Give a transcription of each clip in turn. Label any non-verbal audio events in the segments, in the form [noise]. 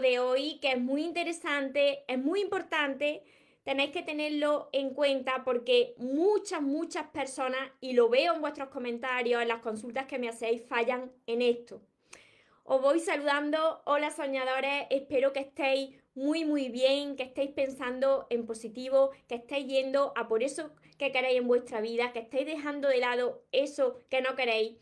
de hoy que es muy interesante, es muy importante. Tenéis que tenerlo en cuenta porque muchas, muchas personas, y lo veo en vuestros comentarios, en las consultas que me hacéis, fallan en esto. Os voy saludando, hola soñadores, espero que estéis muy, muy bien, que estéis pensando en positivo, que estéis yendo a por eso que queréis en vuestra vida, que estéis dejando de lado eso que no queréis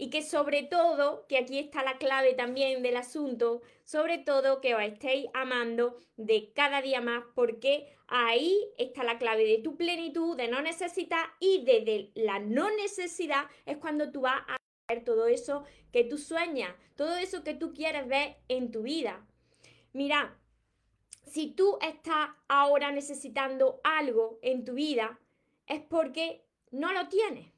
y que sobre todo, que aquí está la clave también del asunto, sobre todo que os estéis amando de cada día más porque ahí está la clave de tu plenitud, de no necesitar y desde la no necesidad es cuando tú vas a ver todo eso que tú sueñas, todo eso que tú quieres ver en tu vida. Mira, si tú estás ahora necesitando algo en tu vida, es porque no lo tienes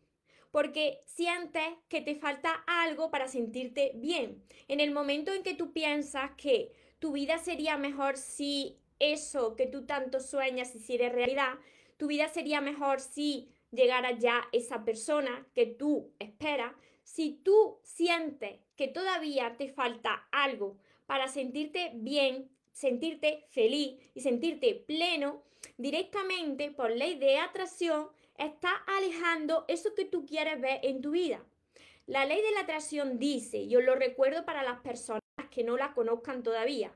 porque sientes que te falta algo para sentirte bien. En el momento en que tú piensas que tu vida sería mejor si eso que tú tanto sueñas hiciera realidad, tu vida sería mejor si llegara ya esa persona que tú esperas, si tú sientes que todavía te falta algo para sentirte bien, sentirte feliz y sentirte pleno, directamente por ley de atracción está alejando eso que tú quieres ver en tu vida. La ley de la atracción dice, yo lo recuerdo para las personas que no la conozcan todavía,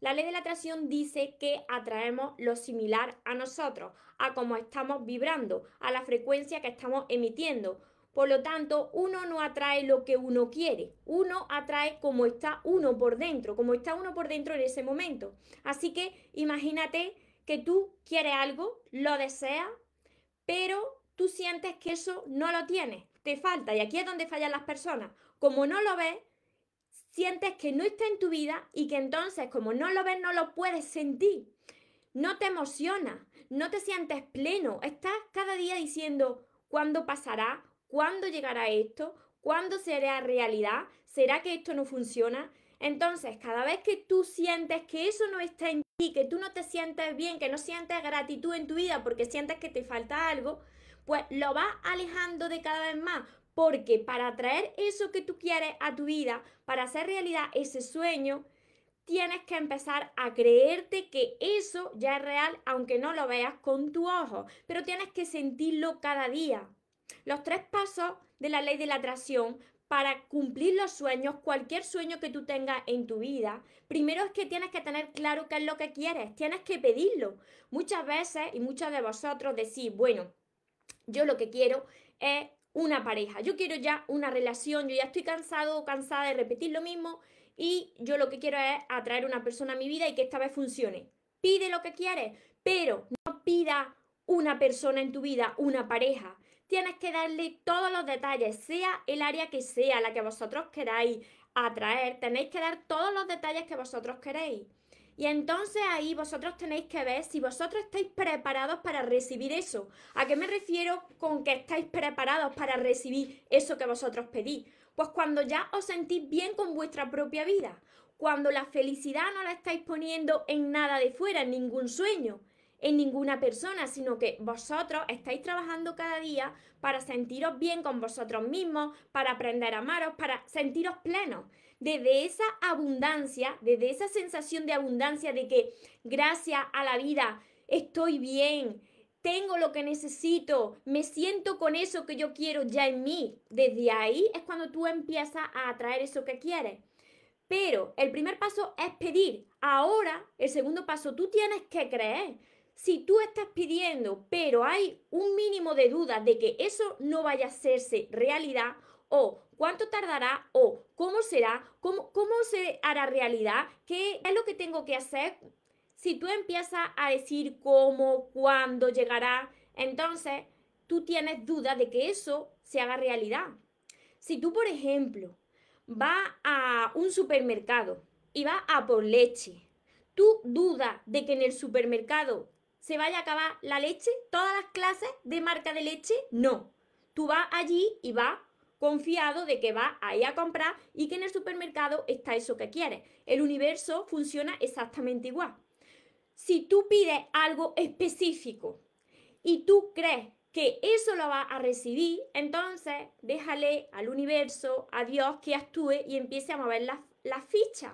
la ley de la atracción dice que atraemos lo similar a nosotros, a cómo estamos vibrando, a la frecuencia que estamos emitiendo. Por lo tanto, uno no atrae lo que uno quiere, uno atrae como está uno por dentro, como está uno por dentro en ese momento. Así que imagínate que tú quieres algo, lo deseas, pero tú sientes que eso no lo tienes, te falta. Y aquí es donde fallan las personas. Como no lo ves, sientes que no está en tu vida y que entonces, como no lo ves, no lo puedes sentir. No te emociona, no te sientes pleno. Estás cada día diciendo, ¿cuándo pasará? ¿Cuándo llegará esto? ¿Cuándo será realidad? ¿Será que esto no funciona? Entonces, cada vez que tú sientes que eso no está en ti, que tú no te sientes bien, que no sientes gratitud en tu vida porque sientes que te falta algo, pues lo vas alejando de cada vez más. Porque para traer eso que tú quieres a tu vida, para hacer realidad ese sueño, tienes que empezar a creerte que eso ya es real, aunque no lo veas con tu ojo, pero tienes que sentirlo cada día. Los tres pasos de la ley de la atracción para cumplir los sueños, cualquier sueño que tú tengas en tu vida, primero es que tienes que tener claro qué es lo que quieres, tienes que pedirlo. Muchas veces y muchos de vosotros decís, bueno, yo lo que quiero es una pareja, yo quiero ya una relación, yo ya estoy cansado o cansada de repetir lo mismo y yo lo que quiero es atraer una persona a mi vida y que esta vez funcione. Pide lo que quieres, pero no pida una persona en tu vida, una pareja tienes que darle todos los detalles, sea el área que sea, la que vosotros queráis atraer, tenéis que dar todos los detalles que vosotros queréis. Y entonces ahí vosotros tenéis que ver si vosotros estáis preparados para recibir eso. ¿A qué me refiero con que estáis preparados para recibir eso que vosotros pedís? Pues cuando ya os sentís bien con vuestra propia vida, cuando la felicidad no la estáis poniendo en nada de fuera, en ningún sueño, en ninguna persona, sino que vosotros estáis trabajando cada día para sentiros bien con vosotros mismos, para aprender a amaros, para sentiros plenos. Desde esa abundancia, desde esa sensación de abundancia de que gracias a la vida estoy bien, tengo lo que necesito, me siento con eso que yo quiero ya en mí. Desde ahí es cuando tú empiezas a atraer eso que quieres. Pero el primer paso es pedir. Ahora, el segundo paso, tú tienes que creer si tú estás pidiendo, pero hay un mínimo de duda de que eso no vaya a hacerse realidad, o cuánto tardará, o cómo será, cómo, cómo se hará realidad, qué es lo que tengo que hacer, si tú empiezas a decir cómo, cuándo llegará, entonces tú tienes duda de que eso se haga realidad. Si tú, por ejemplo, vas a un supermercado y vas a por leche, ¿Tú dudas de que en el supermercado se vaya a acabar la leche? ¿Todas las clases de marca de leche? No. Tú vas allí y vas confiado de que vas a ir a comprar y que en el supermercado está eso que quieres. El universo funciona exactamente igual. Si tú pides algo específico y tú crees que eso lo vas a recibir, entonces déjale al universo, a Dios que actúe y empiece a mover las, las fichas,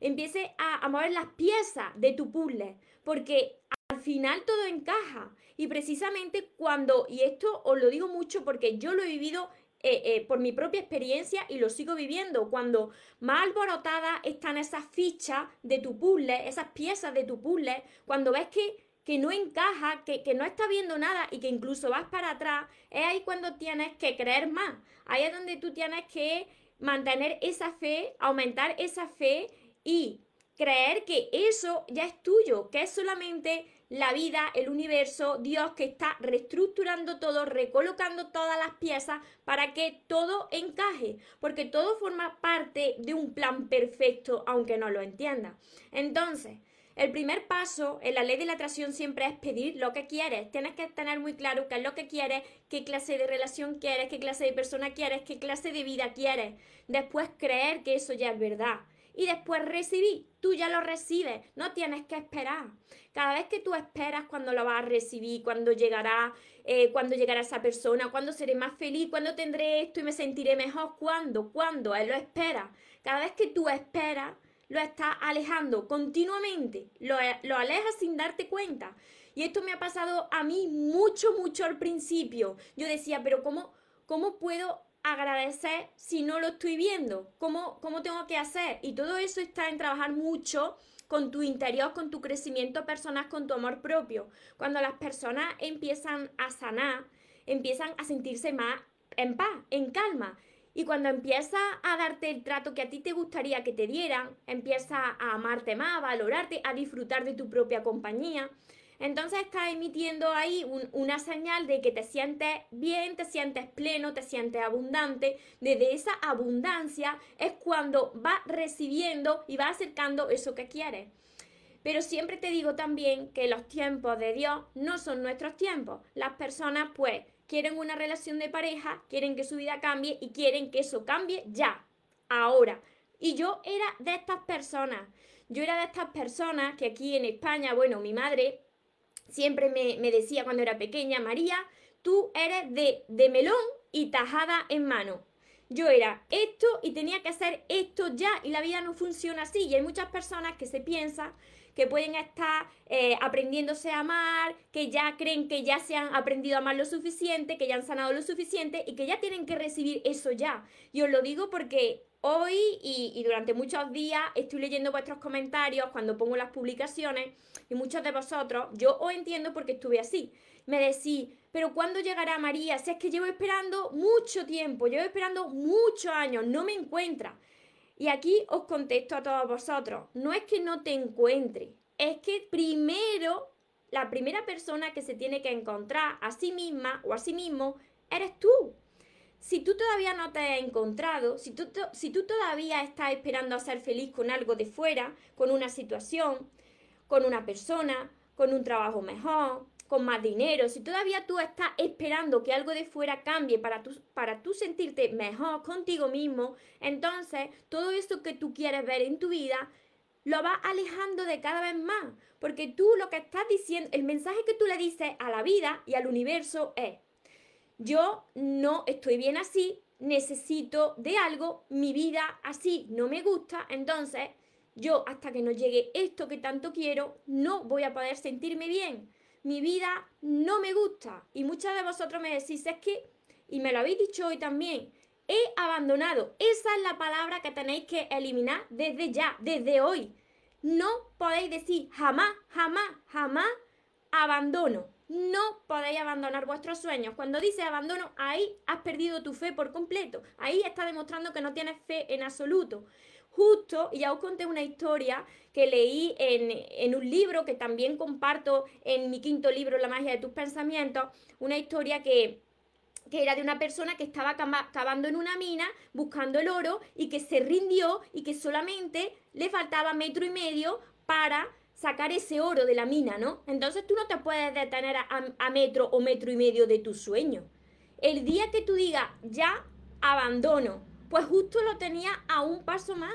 empiece a, a mover las piezas de tu puzzle, porque al final todo encaja. Y precisamente cuando, y esto os lo digo mucho porque yo lo he vivido eh, eh, por mi propia experiencia y lo sigo viviendo. Cuando más alborotadas están esas fichas de tu puzzle, esas piezas de tu puzzle, cuando ves que, que no encaja, que, que, no está viendo nada y que incluso vas para atrás, es ahí cuando tienes que creer más. Ahí es donde tú tienes que mantener esa fe, aumentar esa fe y creer que eso ya es tuyo, que es solamente la vida, el universo, Dios que está reestructurando todo, recolocando todas las piezas para que todo encaje, porque todo forma parte de un plan perfecto, aunque no lo entienda. Entonces, el primer paso en la ley de la atracción siempre es pedir lo que quieres. Tienes que tener muy claro qué es lo que quieres, qué clase de relación quieres, qué clase de persona quieres, qué clase de vida quieres. Después creer que eso ya es verdad y después recibir. Tú ya lo recibes, no tienes que esperar. Cada vez que tú esperas cuando lo vas a recibir, cuando llegará, eh, cuando llegará esa persona, cuando seré más feliz, cuando tendré esto y me sentiré mejor, cuando, cuando, él lo espera. Cada vez que tú esperas, lo estás alejando continuamente, lo, lo alejas sin darte cuenta. Y esto me ha pasado a mí mucho, mucho al principio. Yo decía, pero ¿cómo, cómo puedo agradecer si no lo estoy viendo? ¿Cómo, ¿Cómo tengo que hacer? Y todo eso está en trabajar mucho con tu interior, con tu crecimiento personal, con tu amor propio. Cuando las personas empiezan a sanar, empiezan a sentirse más en paz, en calma. Y cuando empiezas a darte el trato que a ti te gustaría que te dieran, empiezas a amarte más, a valorarte, a disfrutar de tu propia compañía. Entonces está emitiendo ahí una señal de que te sientes bien, te sientes pleno, te sientes abundante. Desde esa abundancia es cuando vas recibiendo y vas acercando eso que quieres. Pero siempre te digo también que los tiempos de Dios no son nuestros tiempos. Las personas pues quieren una relación de pareja, quieren que su vida cambie y quieren que eso cambie ya, ahora. Y yo era de estas personas. Yo era de estas personas que aquí en España, bueno, mi madre siempre me, decía cuando era pequeña, María, tú eres de, de melón y tajada en mano. Yo era esto y tenía que hacer esto ya y la vida no funciona así. Y hay muchas personas que se piensan que pueden estar eh, aprendiéndose a amar, que ya creen que ya se han aprendido a amar lo suficiente, que ya han sanado lo suficiente y que ya tienen que recibir eso ya. Y os lo digo porque hoy y, durante muchos días estoy leyendo vuestros comentarios cuando pongo las publicaciones y muchos de vosotros, yo os entiendo porque estuve así. Me decís, pero ¿cuándo llegará María? Si es que llevo esperando mucho tiempo, llevo esperando muchos años, no me encuentra. Y aquí os contesto a todos vosotros, no es que no te encuentre, es que primero, la primera persona que se tiene que encontrar a sí misma o a sí mismo, eres tú. Si tú todavía no te has encontrado, si tú, si tú todavía estás esperando a ser feliz con algo de fuera, con una situación, con una persona, con un trabajo mejor, con más dinero, si todavía tú estás esperando que algo de fuera cambie para tú, para tú sentirte mejor contigo mismo, entonces todo eso que tú quieres ver en tu vida lo vas alejando de cada vez más, porque tú lo que estás diciendo, el mensaje que tú le dices a la vida y al universo es, yo no estoy bien así, necesito de algo, mi vida así no me gusta, entonces yo hasta que no llegue esto que tanto quiero, no voy a poder sentirme bien. Mi vida no me gusta. Y muchas de vosotros me decís, es que, y me lo habéis dicho hoy también, he abandonado. Esa es la palabra que tenéis que eliminar desde ya, desde hoy. No podéis decir jamás, jamás, jamás abandono. No podéis abandonar vuestros sueños. Cuando dice abandono, ahí has perdido tu fe por completo. Ahí está demostrando que no tienes fe en absoluto justo, y ya os conté una historia que leí en, un libro que también comparto en mi quinto libro, La magia de tus pensamientos, una historia que, que era de una persona que estaba cavando en una mina buscando el oro y que se rindió y que solamente le faltaba metro y medio para sacar ese oro de la mina, ¿no? Entonces tú no te puedes detener a, metro o metro y medio de tu sueño. El día que tú digas, ya abandono, pues justo lo tenías a un paso más.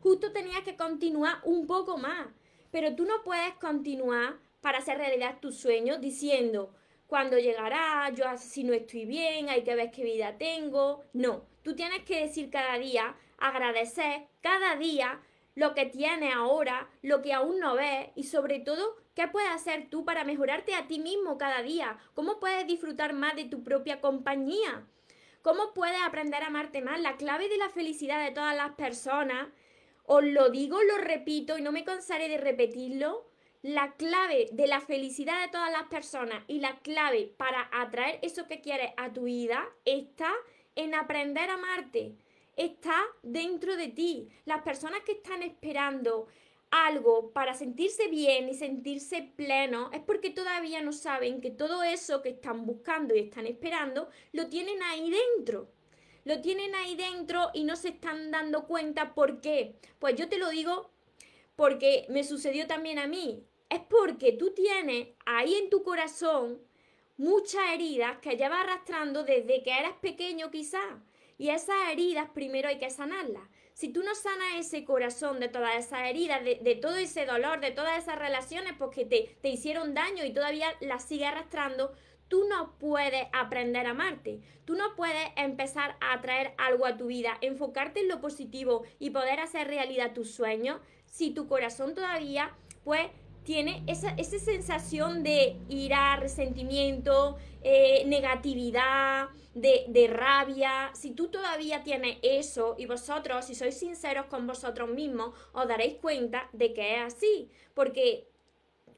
Justo tenías que continuar un poco más. Pero tú no puedes continuar para hacer realidad tus sueños diciendo, cuando llegará, yo así no estoy bien, hay que ver qué vida tengo. No, tú tienes que decir cada día, agradecer cada día lo que tienes ahora, lo que aún no ves y sobre todo, ¿qué puedes hacer tú para mejorarte a ti mismo cada día? ¿Cómo puedes disfrutar más de tu propia compañía? ¿Cómo puedes aprender a amarte más? La clave de la felicidad de todas las personas, os lo digo, lo repito y no me cansaré de repetirlo, la clave de la felicidad de todas las personas y la clave para atraer eso que quieres a tu vida está en aprender a amarte está dentro de ti. Las personas que están esperando algo para sentirse bien y sentirse pleno es porque todavía no saben que todo eso que están buscando y están esperando lo tienen ahí dentro. Lo tienen ahí dentro y no se están dando cuenta por qué. Pues yo te lo digo porque me sucedió también a mí. Es porque tú tienes ahí en tu corazón muchas heridas que llevas arrastrando desde que eras pequeño quizás y esas heridas primero hay que sanarlas. Si tú no sanas ese corazón de todas esas heridas, de, todo ese dolor, de todas esas relaciones porque te, te hicieron daño y todavía las sigues arrastrando, tú no puedes aprender a amarte. Tú no puedes empezar a atraer algo a tu vida, enfocarte en lo positivo y poder hacer realidad tus sueños si tu corazón todavía, pues, tiene esa, esa sensación de ira, resentimiento, eh, negatividad, de, rabia, si tú todavía tienes eso y vosotros, si sois sinceros con vosotros mismos, os daréis cuenta de que es así, porque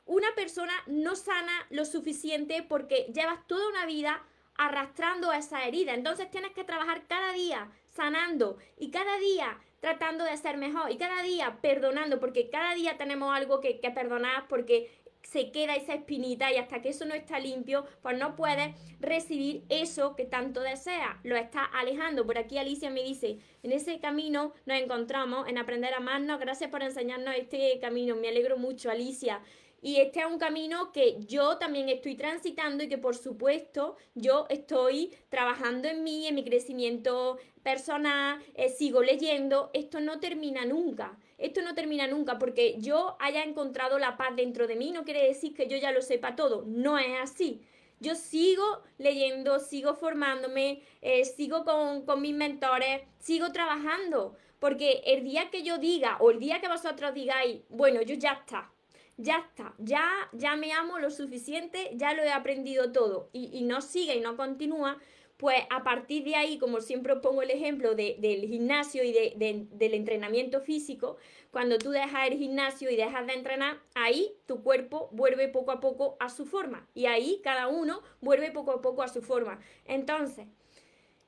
una persona no sana lo suficiente porque llevas toda una vida arrastrando esa herida, entonces tienes que trabajar cada día sanando. Y cada día tratando de ser mejor y cada día perdonando, porque cada día tenemos algo que, que perdonar porque se queda esa espinita y hasta que eso no está limpio, pues no puedes recibir eso que tanto deseas. Lo estás alejando. Por aquí Alicia me dice, en ese camino nos encontramos, en aprender a amarnos. Gracias por enseñarnos este camino. Me alegro mucho, Alicia. Y este es un camino que yo también estoy transitando y que por supuesto yo estoy trabajando en mí, en mi crecimiento personal, eh, sigo leyendo. Esto no termina nunca. Esto no termina nunca porque yo haya encontrado la paz dentro de mí, no quiere decir que yo ya lo sepa todo, no es así. Yo sigo leyendo, sigo formándome, eh, sigo con, con mis mentores, sigo trabajando, porque el día que yo diga o el día que vosotros digáis, bueno, yo ya está, ya está, ya, ya me amo lo suficiente, ya lo he aprendido todo y, y no sigue y no continúa, pues a partir de ahí, como siempre os pongo el ejemplo del gimnasio y del entrenamiento físico, cuando tú dejas el gimnasio y dejas de entrenar, ahí tu cuerpo vuelve poco a poco a su forma. Y ahí cada uno vuelve poco a poco a su forma. Entonces,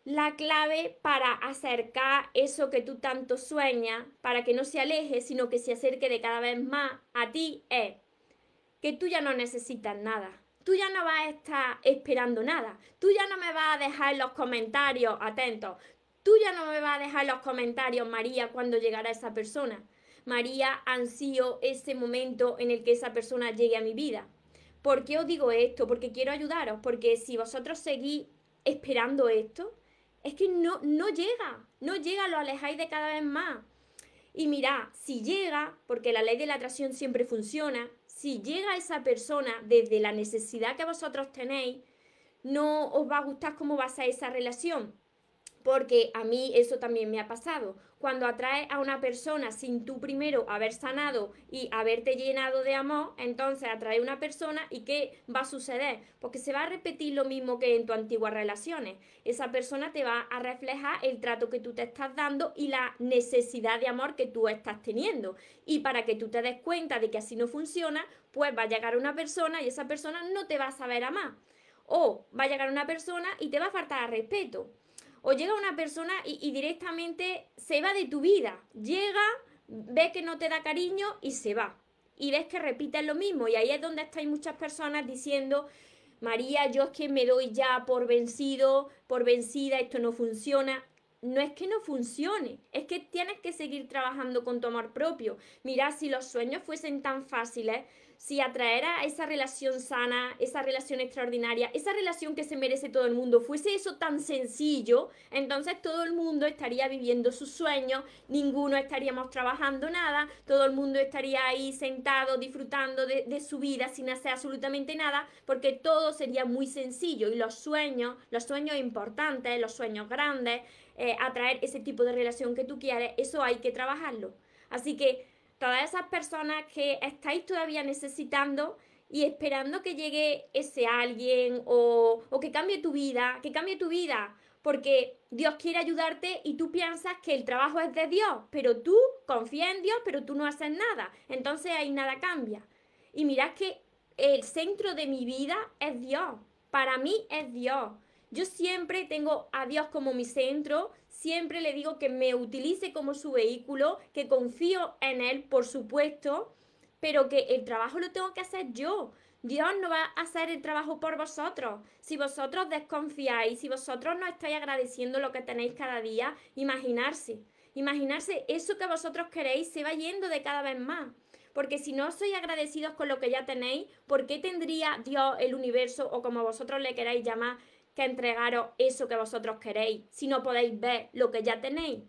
la clave para acercar eso que tú tanto sueñas, para que no se aleje, sino que se acerque de cada vez más a ti, es que tú ya no necesitas nada tú ya no vas a estar esperando nada. Tú ya no me vas a dejar los comentarios atentos. Tú ya no me vas a dejar los comentarios, María, cuando llegará esa persona. María ansío ese momento en el que esa persona llegue a mi vida. ¿Por qué os digo esto? Porque quiero ayudaros, porque si vosotros seguís esperando esto, es que no, no llega, no llega, lo alejáis de cada vez más. Y mirad, si llega, porque la ley de la atracción siempre funciona, si llega esa persona desde la necesidad que vosotros tenéis, no os va a gustar cómo va a ser esa relación. Porque a mí eso también me ha pasado. Cuando atraes a una persona sin tú primero haber sanado y haberte llenado de amor, entonces atrae a una persona y ¿qué va a suceder? Porque se va a repetir lo mismo que en tus antiguas relaciones. Esa persona te va a reflejar el trato que tú te estás dando y la necesidad de amor que tú estás teniendo. Y para que tú te des cuenta de que así no funciona, pues va a llegar una persona y esa persona no te va a saber amar. O va a llegar una persona y te va a faltar respeto o llega una persona y, directamente se va de tu vida. Llega, ve que no te da cariño y se va. Y ves que repites lo mismo. Y ahí es donde estáis muchas personas diciendo, María, yo es que me doy ya por vencido, por vencida, esto no funciona. no es que no funcione, es que tienes que seguir trabajando con tu amor propio. Mira, si los sueños fuesen tan fáciles, si atraer a esa relación sana, esa relación extraordinaria, esa relación que se merece todo el mundo, fuese eso tan sencillo, entonces todo el mundo estaría viviendo sus sueños, ninguno estaríamos trabajando nada, todo el mundo estaría ahí sentado disfrutando de, su vida sin hacer absolutamente nada, porque todo sería muy sencillo y los sueños, los sueños importantes, los sueños grandes, eh, atraer ese tipo de relación que tú quieres, eso hay que trabajarlo. Así que todas esas personas que estáis todavía necesitando y esperando que llegue ese alguien o, o, que cambie tu vida, que cambie tu vida, porque Dios quiere ayudarte y tú piensas que el trabajo es de Dios, pero tú confías en Dios, pero tú no haces nada, entonces ahí nada cambia. Y mirad que el centro de mi vida es Dios, para mí es Dios. Yo siempre tengo a Dios como mi centro, siempre le digo que me utilice como su vehículo, que confío en Él, por supuesto, pero que el trabajo lo tengo que hacer yo. Dios no va a hacer el trabajo por vosotros. Si vosotros desconfiáis, si vosotros no estáis agradeciendo lo que tenéis cada día, imaginarse. Imaginarse eso que vosotros queréis se va yendo de cada vez más. Porque si no sois agradecidos con lo que ya tenéis, ¿por qué tendría Dios, el universo o como vosotros le queráis llamar, que entregaros eso que vosotros queréis, si no podéis ver lo que ya tenéis.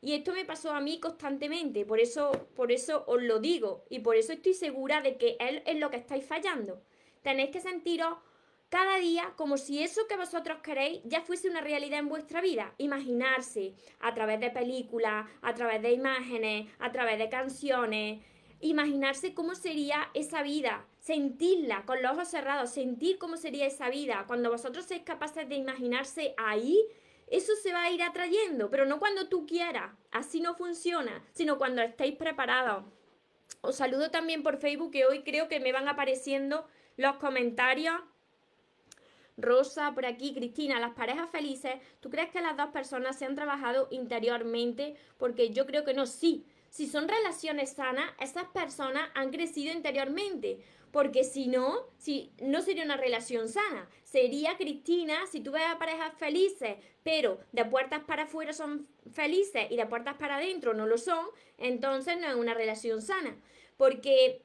Y esto me pasó a mí constantemente, por eso, por eso os lo digo y por eso estoy segura de que Él es lo que estáis fallando. Tenéis que sentiros cada día como si eso que vosotros queréis ya fuese una realidad en vuestra vida. Imaginarse a través de películas, a través de imágenes, a través de canciones, imaginarse cómo sería esa vida, sentirla con los ojos cerrados, sentir cómo sería esa vida. Cuando vosotros seáis capaces de imaginarse ahí, eso se va a ir atrayendo, pero no cuando tú quieras, así no funciona, sino cuando estéis preparados. Os saludo también por Facebook que hoy creo que me van apareciendo los comentarios. Rosa, por aquí, Cristina, las parejas felices, ¿tú crees que las dos personas se han trabajado interiormente? Porque yo creo que no, sí, si son relaciones sanas, esas personas han crecido interiormente. Porque si no, si no sería una relación sana. Sería Cristina, si tú ves a parejas felices, pero de puertas para afuera son felices y de puertas para adentro no lo son, entonces no es una relación sana. Porque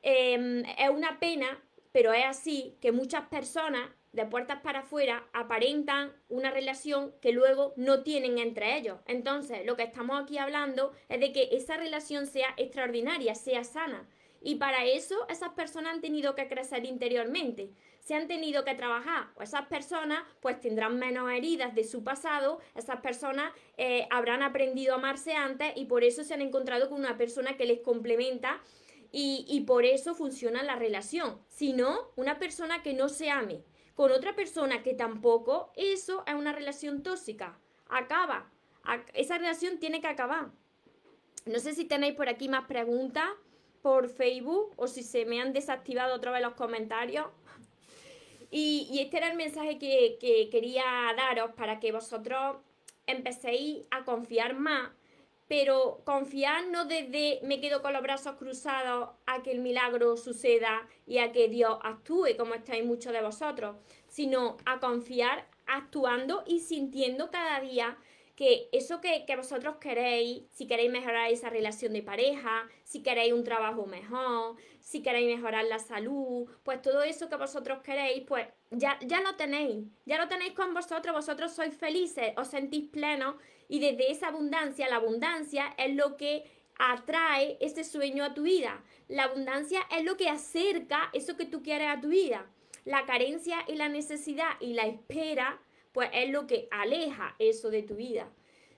em, es una pena, pero es así, que muchas personas de puertas para afuera aparentan una relación que luego no tienen entre ellos. Entonces, lo que estamos aquí hablando es de que esa relación sea extraordinaria, sea sana. Y para eso esas personas han tenido que crecer interiormente, se han tenido que trabajar. O esas personas pues tendrán menos heridas de su pasado, esas personas eh, habrán aprendido a amarse antes y por eso se han encontrado con una persona que les complementa y, y por eso funciona la relación. Si no, una persona que no se ame, con otra persona que tampoco, eso es una relación tóxica. Acaba. Esa relación tiene que acabar. No sé si tenéis por aquí más preguntas por Facebook o si se me han desactivado otra vez los comentarios. [laughs] Y, este era el mensaje que, que, quería daros para que vosotros empecéis a confiar más, pero confiar no desde me quedo con los brazos cruzados a que el milagro suceda y a que Dios actúe, como estáis muchos de vosotros, sino a confiar actuando y sintiendo cada día que eso que, que, vosotros queréis, si queréis mejorar esa relación de pareja, si queréis un trabajo mejor, si queréis mejorar la salud, pues todo eso que vosotros queréis, pues ya, ya lo tenéis, ya lo tenéis con vosotros, vosotros sois felices, os sentís plenos y desde esa abundancia, la abundancia es lo que atrae ese sueño a tu vida. La abundancia es lo que acerca eso que tú quieres a tu vida. La carencia y la necesidad y la espera, pues es lo que aleja eso de tu vida.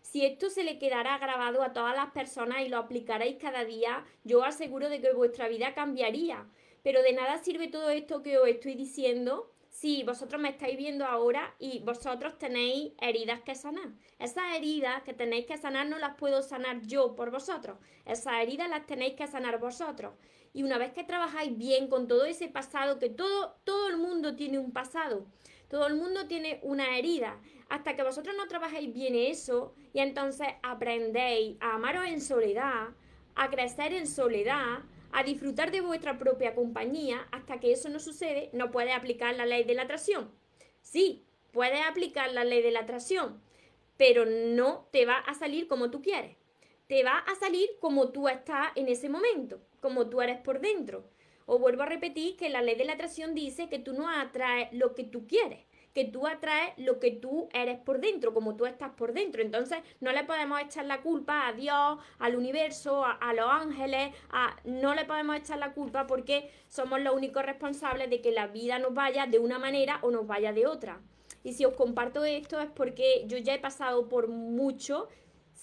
Si esto se le quedará grabado a todas las personas y lo aplicaréis cada día, yo aseguro de que vuestra vida cambiaría. Pero de nada sirve todo esto que os estoy diciendo si vosotros me estáis viendo ahora y vosotros tenéis heridas que sanar. Esas heridas que tenéis que sanar no las puedo sanar yo por vosotros. Esas heridas las tenéis que sanar vosotros. Y una vez que trabajáis bien con todo ese pasado, que todo, todo el mundo tiene un pasado, todo el mundo tiene una herida, hasta que vosotros no trabajáis bien eso y entonces aprendéis a amaros en soledad, a crecer en soledad, a disfrutar de vuestra propia compañía, hasta que eso no sucede, no puede aplicar la ley de la atracción. Sí, puede aplicar la ley de la atracción, pero no te va a salir como tú quieres. Te va a salir como tú estás en ese momento, como tú eres por dentro. O vuelvo a repetir que la ley de la atracción dice que tú no atraes lo que tú quieres, que tú atraes lo que tú eres por dentro, como tú estás por dentro. Entonces no le podemos echar la culpa a Dios, al universo, a, los ángeles, a, no le podemos echar la culpa porque somos los únicos responsables de que la vida nos vaya de una manera o nos vaya de otra. Y si os comparto esto es porque yo ya he pasado por mucho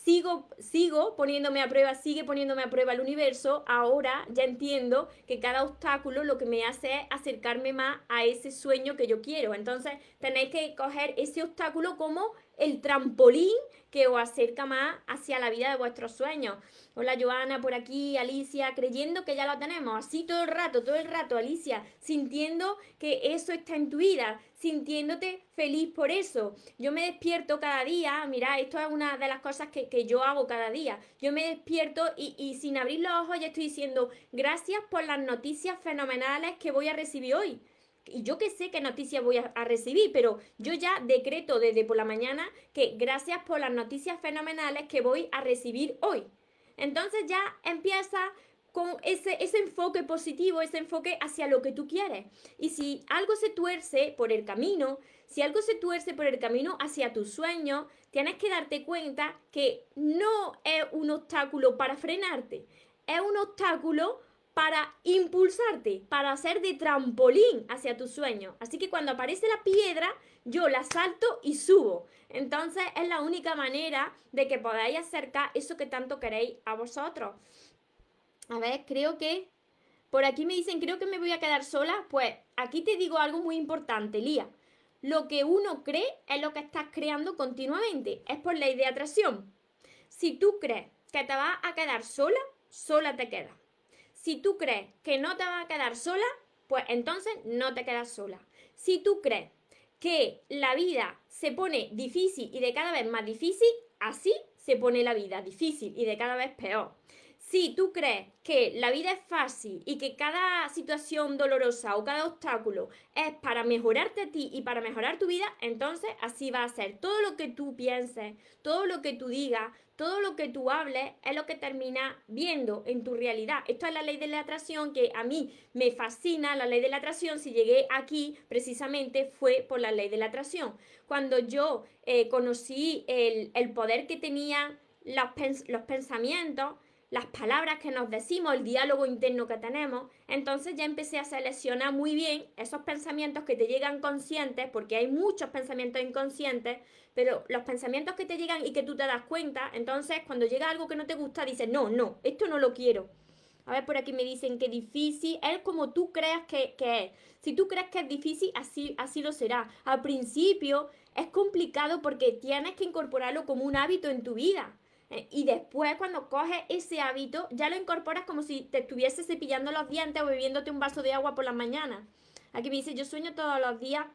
sigo, sigo poniéndome a prueba, sigue poniéndome a prueba el universo, ahora ya entiendo que cada obstáculo lo que me hace es acercarme más a ese sueño que yo quiero. Entonces tenéis que coger ese obstáculo como el trampolín que os acerca más hacia la vida de vuestros sueños. Hola Joana, por aquí, Alicia, creyendo que ya lo tenemos, así todo el rato, todo el rato, Alicia, sintiendo que eso está en tu vida, sintiéndote feliz por eso. Yo me despierto cada día, mira, esto es una de las cosas que, yo hago cada día. Yo me despierto y, y sin abrir los ojos ya estoy diciendo, gracias por las noticias fenomenales que voy a recibir hoy y yo que sé qué noticias voy a, recibir, pero yo ya decreto desde por la mañana que gracias por las noticias fenomenales que voy a recibir hoy. Entonces ya empieza con ese, ese enfoque positivo, ese enfoque hacia lo que tú quieres. Y si algo se tuerce por el camino, si algo se tuerce por el camino hacia tus sueños, tienes que darte cuenta que no es un obstáculo para frenarte, es un obstáculo para impulsarte, para hacer de trampolín hacia tu sueño. Así que cuando aparece la piedra, yo la salto y subo. Entonces es la única manera de que podáis acercar eso que tanto queréis a vosotros. A ver, creo que por aquí me dicen, creo que me voy a quedar sola. Pues aquí te digo algo muy importante, Lía. Lo que uno cree es lo que estás creando continuamente. Es por ley de atracción. Si tú crees que te vas a quedar sola, sola te quedas. Si tú crees que no te vas a quedar sola, pues entonces no te quedas sola. Si tú crees que la vida se pone difícil y de cada vez más difícil, así se pone la vida difícil y de cada vez peor. Si tú crees que la vida es fácil y que cada situación dolorosa o cada obstáculo es para mejorarte a ti y para mejorar tu vida, entonces así va a ser. Todo lo que tú pienses, todo lo que tú digas, todo lo que tú hables es lo que termina viendo en tu realidad. Esto es la ley de la atracción que a mí me fascina, la ley de la atracción. Si llegué aquí precisamente fue por la ley de la atracción. Cuando yo eh, conocí el, poder que tenían los, los pensamientos, las palabras que nos decimos, el diálogo interno que tenemos, entonces ya empecé a seleccionar muy bien esos pensamientos que te llegan conscientes, porque hay muchos pensamientos inconscientes, pero los pensamientos que te llegan y que tú te das cuenta, entonces cuando llega algo que no te gusta, dices, no, no, esto no lo quiero. A ver, por aquí me dicen que difícil es como tú creas que, que es. Si tú crees que es difícil, así, así lo será. Al principio es complicado porque tienes que incorporarlo como un hábito en tu vida. Eh, y después, cuando coges ese hábito, ya lo incorporas como si te estuvieses cepillando los dientes o bebiéndote un vaso de agua por la mañana. Aquí me dice, yo sueño todos los días,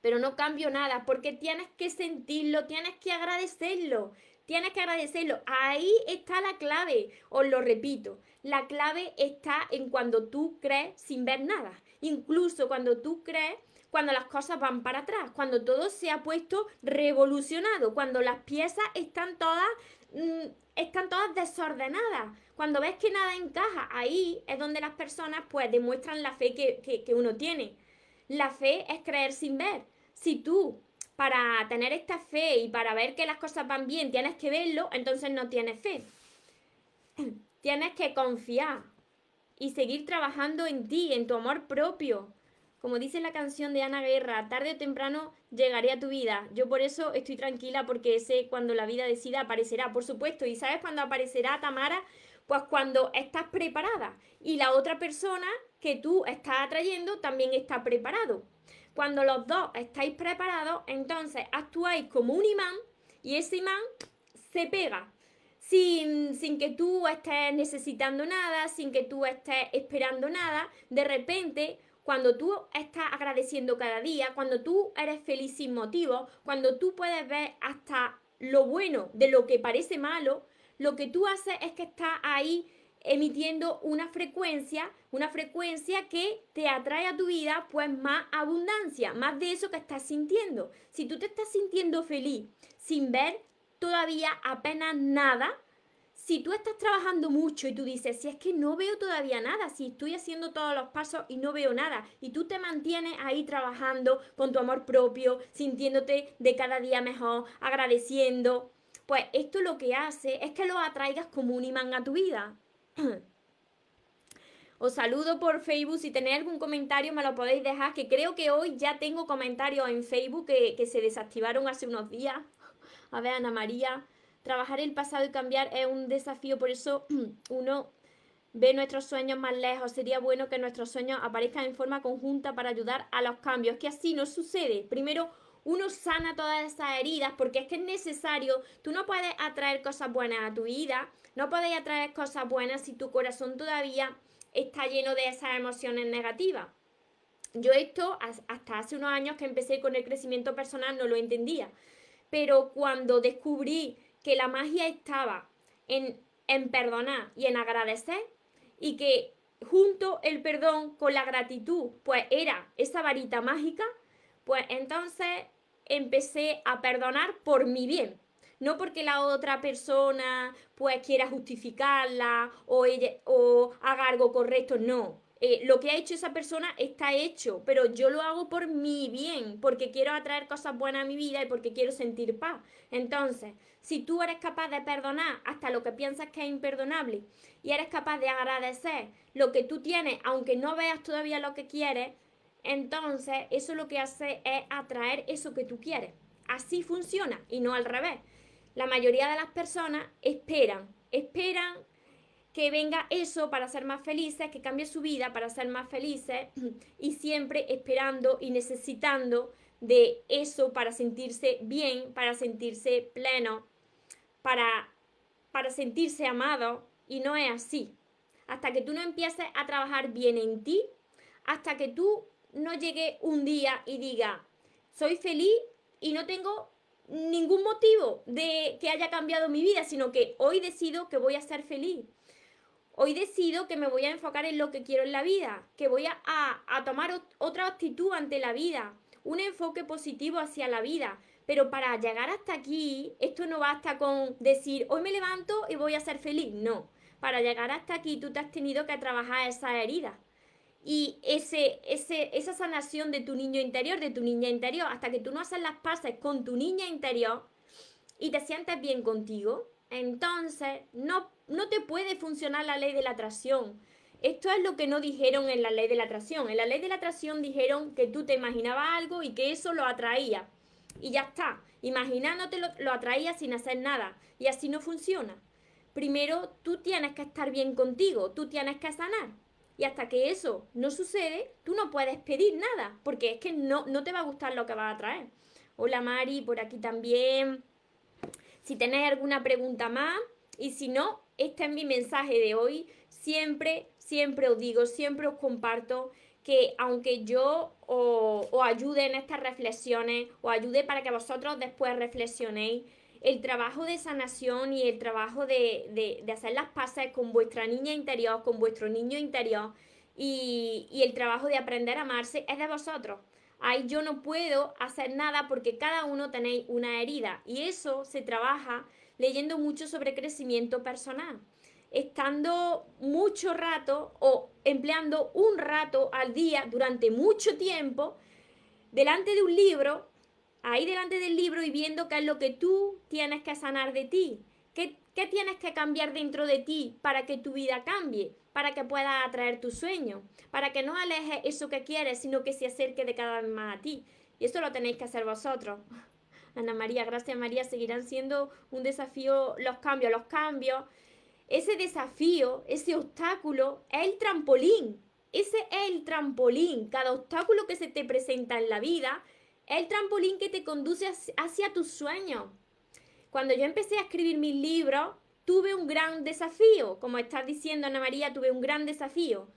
pero no cambio nada, porque tienes que sentirlo, tienes que agradecerlo, tienes que agradecerlo. Ahí está la clave, os lo repito, la clave está en cuando tú crees sin ver nada. Incluso cuando tú crees cuando las cosas van para atrás, cuando todo se ha puesto revolucionado, cuando las piezas están todas, mm, están todas desordenadas, cuando ves que nada encaja, ahí es donde las personas pues demuestran la fe que, que uno tiene. La fe es creer sin ver. Si tú para tener esta fe y para ver que las cosas van bien tienes que verlo, entonces no tienes fe. [clears throat] Tienes que confiar y seguir trabajando en ti, en tu amor propio, como dice la canción de Ana Guerra, tarde o temprano llegaré a tu vida. Yo por eso estoy tranquila porque sé cuando la vida decida aparecerá, por supuesto. ¿Y sabes cuándo aparecerá Tamara? Pues cuando estás preparada y la otra persona que tú estás atrayendo también está preparado. Cuando los dos estáis preparados, entonces actuáis como un imán y ese imán se pega. Sin, sin, que tú estés necesitando nada, sin que tú estés esperando nada, de repente cuando tú estás agradeciendo cada día, cuando tú eres feliz sin motivo, cuando tú puedes ver hasta lo bueno de lo que parece malo, lo que tú haces es que estás ahí emitiendo una frecuencia, una frecuencia que te atrae a tu vida pues más abundancia, más de eso que estás sintiendo. Si tú te estás sintiendo feliz sin ver todavía apenas nada, si tú estás trabajando mucho y tú dices, si es que no veo todavía nada, si estoy haciendo todos los pasos y no veo nada, y tú te mantienes ahí trabajando con tu amor propio, sintiéndote de cada día mejor, agradeciendo, pues esto lo que hace es que lo atraigas como un imán a tu vida. [clears throat] Os saludo por Facebook. Si tenéis algún comentario, me lo podéis dejar. Que creo que hoy ya tengo comentarios en Facebook que, que se desactivaron hace unos días. [laughs] A ver, Ana María trabajar el pasado y cambiar es un desafío, por eso [clears throat] uno ve nuestros sueños más lejos. Sería bueno que nuestros sueños aparezcan en forma conjunta para ayudar a los cambios. Que así no sucede. Primero uno sana todas esas heridas porque es que es necesario. Tú no puedes atraer cosas buenas a tu vida, no puedes atraer cosas buenas si tu corazón todavía está lleno de esas emociones negativas. Yo esto hasta hace unos años que empecé con el crecimiento personal no lo entendía. Pero cuando descubrí que la magia estaba en, en perdonar y en agradecer y que junto el perdón con la gratitud, pues era esa varita mágica, pues entonces empecé a perdonar por mi bien. No porque la otra persona pues quiera justificarla o, o haga algo correcto, no. Eh, lo que ha hecho esa persona está hecho, pero yo lo hago por mi bien, porque quiero atraer cosas buenas a mi vida y porque quiero sentir paz. Entonces, si tú eres capaz de perdonar hasta lo que piensas que es imperdonable y eres capaz de agradecer lo que tú tienes, aunque no veas todavía lo que quieres, entonces eso lo que hace es atraer eso que tú quieres. Así funciona y no al revés. La mayoría de las personas esperan, esperan que venga eso para ser más felices, que cambie su vida para ser más felices [clears throat] y siempre esperando y necesitando de eso para sentirse bien, para sentirse pleno, para, para sentirse amado y no es así. Hasta que tú no empieces a trabajar bien en ti, hasta que tú no llegue un día y diga, soy feliz y no tengo ningún motivo de que haya cambiado mi vida, sino que hoy decido que voy a ser feliz. Hoy decido que me voy a enfocar en lo que quiero en la vida, que voy a, a, tomar otra actitud ante la vida, un enfoque positivo hacia la vida. Pero para llegar hasta aquí, esto no basta con decir, hoy me levanto y voy a ser feliz. No, para llegar hasta aquí tú te has tenido que trabajar esa herida. Y ese, ese, esa sanación de tu niño interior, de tu niña interior, hasta que tú no haces las paces con tu niña interior y te sientes bien contigo, entonces no, no te puede funcionar la ley de la atracción. Esto es lo que no dijeron en la ley de la atracción. En la ley de la atracción dijeron que tú te imaginabas algo y que eso lo atraía. Y ya está. Imaginándote lo, lo atraía sin hacer nada. Y así no funciona. Primero tú tienes que estar bien contigo, tú tienes que sanar. Y hasta que eso no sucede, tú no puedes pedir nada, porque es que no, no te va a gustar lo que vas a traer. Hola Mari, por aquí también. Si tenéis alguna pregunta más y si no, este es mi mensaje de hoy. Siempre, siempre os digo, siempre os comparto que aunque yo os, ayude en estas reflexiones, os ayude para que vosotros después reflexionéis, el trabajo de sanación y el trabajo de, hacer las paces con vuestra niña interior, con vuestro niño interior y, y el trabajo de aprender a amarse es de vosotros. Ahí yo no puedo hacer nada porque cada uno tenéis una herida y eso se trabaja leyendo mucho sobre crecimiento personal, estando mucho rato o empleando un rato al día durante mucho tiempo delante de un libro, ahí delante del libro y viendo qué es lo que tú tienes que sanar de ti, qué, qué tienes que cambiar dentro de ti para que tu vida cambie para que pueda atraer tu sueño, para que no aleje eso que quieres, sino que se acerque de cada vez más a ti. Y esto lo tenéis que hacer vosotros. [laughs] Ana María, gracias María, seguirán siendo un desafío los cambios, los cambios. Ese desafío, ese obstáculo es el trampolín. Ese es el trampolín. Cada obstáculo que se te presenta en la vida es el trampolín que te conduce hacia tus sueños. Cuando yo empecé a escribir mis libros, tuve un gran desafío. Como estás diciendo, Ana María, tuve un gran desafío.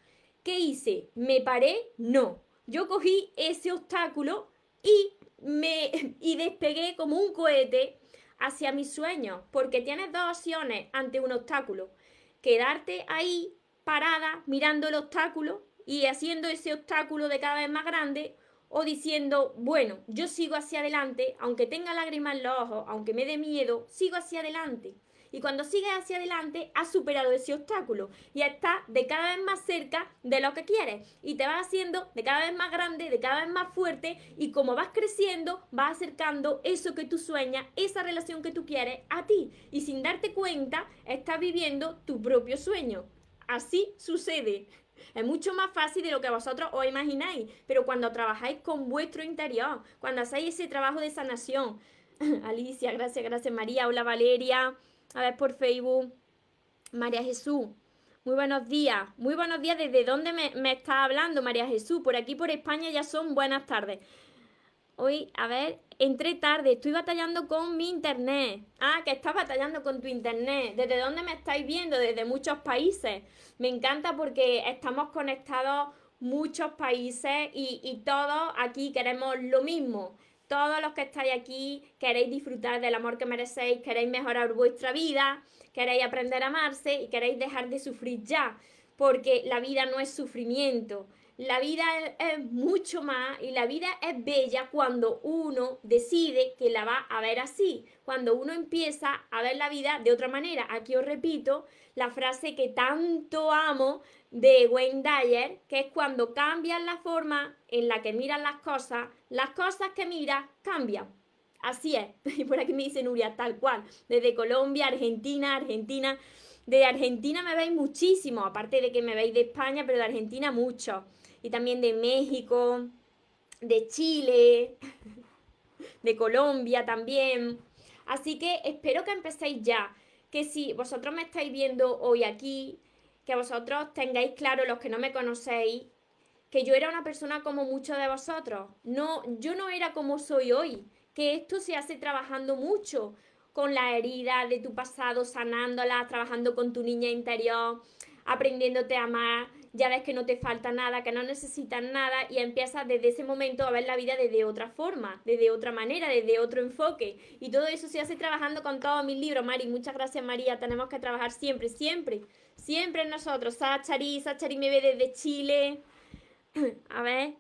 ¿Qué hice? ¿Me paré? No. Yo cogí ese obstáculo y me [laughs] y despegué como un cohete hacia mis sueños, porque tienes dos opciones ante un obstáculo. quedarte ahí parada mirando el obstáculo y haciendo ese obstáculo de cada vez más grande o diciendo, bueno, yo sigo hacia adelante, aunque tenga lágrimas en los ojos, aunque me dé miedo, sigo hacia adelante. Y cuando sigues hacia adelante, has superado ese obstáculo y estás de cada vez más cerca de lo que quieres. Y te vas haciendo de cada vez más grande, de cada vez más fuerte. Y como vas creciendo, vas acercando eso que tú sueñas, esa relación que tú quieres a ti. Y sin darte cuenta, estás viviendo tu propio sueño. Así sucede. Es mucho más fácil de lo que vosotros os imagináis, pero cuando trabajáis con vuestro interior, cuando hacéis ese trabajo de sanación. [laughs] Alicia, gracias, gracias María, hola Valeria, a ver por Facebook, María Jesús, muy buenos días, muy buenos días, ¿desde dónde me, me está hablando María Jesús? Por aquí por España ya son buenas tardes. Hoy, a ver, entré tarde, estoy batallando con mi internet. Ah, que estás batallando con tu internet. ¿Desde dónde me estáis viendo? Desde muchos países. Me encanta porque estamos conectados muchos países y, y todos aquí queremos lo mismo. Todos los que estáis aquí queréis disfrutar del amor que merecéis, queréis mejorar vuestra vida, queréis aprender a amarse y queréis dejar de sufrir ya, porque la vida no es sufrimiento. La vida es, mucho más y la vida es bella cuando uno decide que la va a ver así, cuando uno empieza a ver la vida de otra manera. Aquí os repito la frase que tanto amo de Wayne Dyer, que es cuando cambias la forma en la que miras las cosas, las cosas que miras cambian. Así es. [laughs] Y por aquí me dice Nuria, tal cual. Desde Colombia, Argentina, Argentina. De Argentina me veis muchísimo, aparte de que me veis de España, pero de Argentina mucho y también de México, de Chile, [laughs] de Colombia también. Así que espero que empecéis ya, que si vosotros me estáis viendo hoy aquí, que vosotros tengáis claro los que no me conocéis, que yo era una persona como muchos de vosotros. No, yo no era como soy hoy, que esto se hace trabajando mucho con la herida de tu pasado, sanándola, trabajando con tu niña interior, aprendiéndote a amar, ya ves que no te falta nada, que no necesitas nada y empiezas desde ese momento a ver la vida desde otra forma, desde otra manera, desde otro enfoque. Y todo eso se hace trabajando con todos mis libros, Mari. Muchas gracias, María. Tenemos que trabajar siempre, siempre, siempre nosotros. Sachari, Sachari me ve desde Chile. [clears throat] a ver,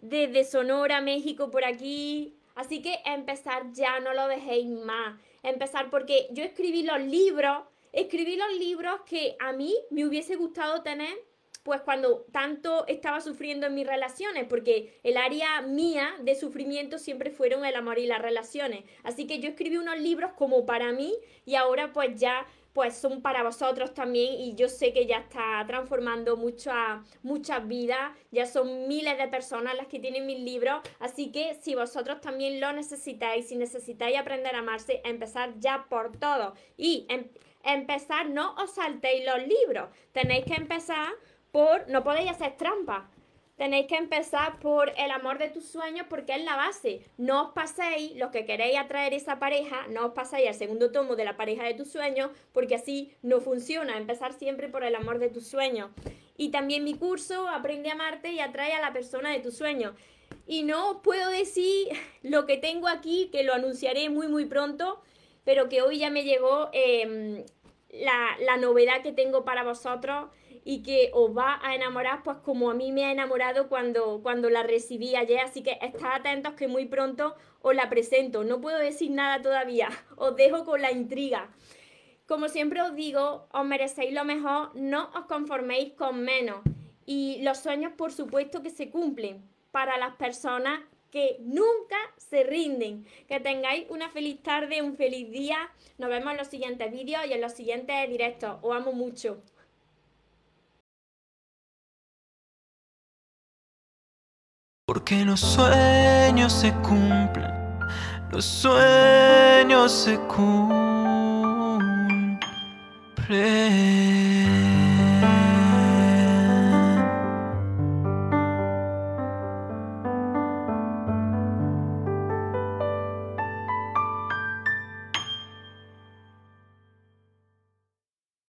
desde Sonora, México, por aquí. Así que empezar ya, no lo dejéis más. Empezar porque yo escribí los libros, escribí los libros que a mí me hubiese gustado tener pues cuando tanto estaba sufriendo en mis relaciones, porque el área mía de sufrimiento siempre fueron el amor y las relaciones. Así que yo escribí unos libros como para mí y ahora pues ya pues son para vosotros también y yo sé que ya está transformando muchas vidas, ya son miles de personas las que tienen mis libros, así que si vosotros también lo necesitáis, si necesitáis aprender a amarse, empezar ya por todo. Y em, empezar, no os saltéis los libros, tenéis que empezar por, no podéis hacer trampa. Tenéis que empezar por el amor de tus sueños porque es la base. No os paséis, los que queréis atraer esa pareja, no os paséis al segundo tomo de la pareja de tus sueños porque así no funciona. Empezar siempre por el amor de tus sueños. Y también mi curso, Aprende a amarte y atrae a la persona de tus sueños. Y no os puedo decir lo que tengo aquí, que lo anunciaré muy muy pronto, pero que hoy ya me llegó em, la, la novedad que tengo para vosotros y que os va a enamorar pues como a mí me ha enamorado cuando, cuando la recibí ayer, así que estad atentos que muy pronto os la presento. No puedo decir nada todavía, [laughs] os dejo con la intriga. Como siempre os digo, os merecéis lo mejor, no os conforméis con menos. Y los sueños, por supuesto, que se cumplen para las personas que nunca se rinden. Que tengáis una feliz tarde, un feliz día. Nos vemos en los siguientes vídeos y en los siguientes directos. Os amo mucho. Porque los sueños se cumplen, los sueños se cumplen.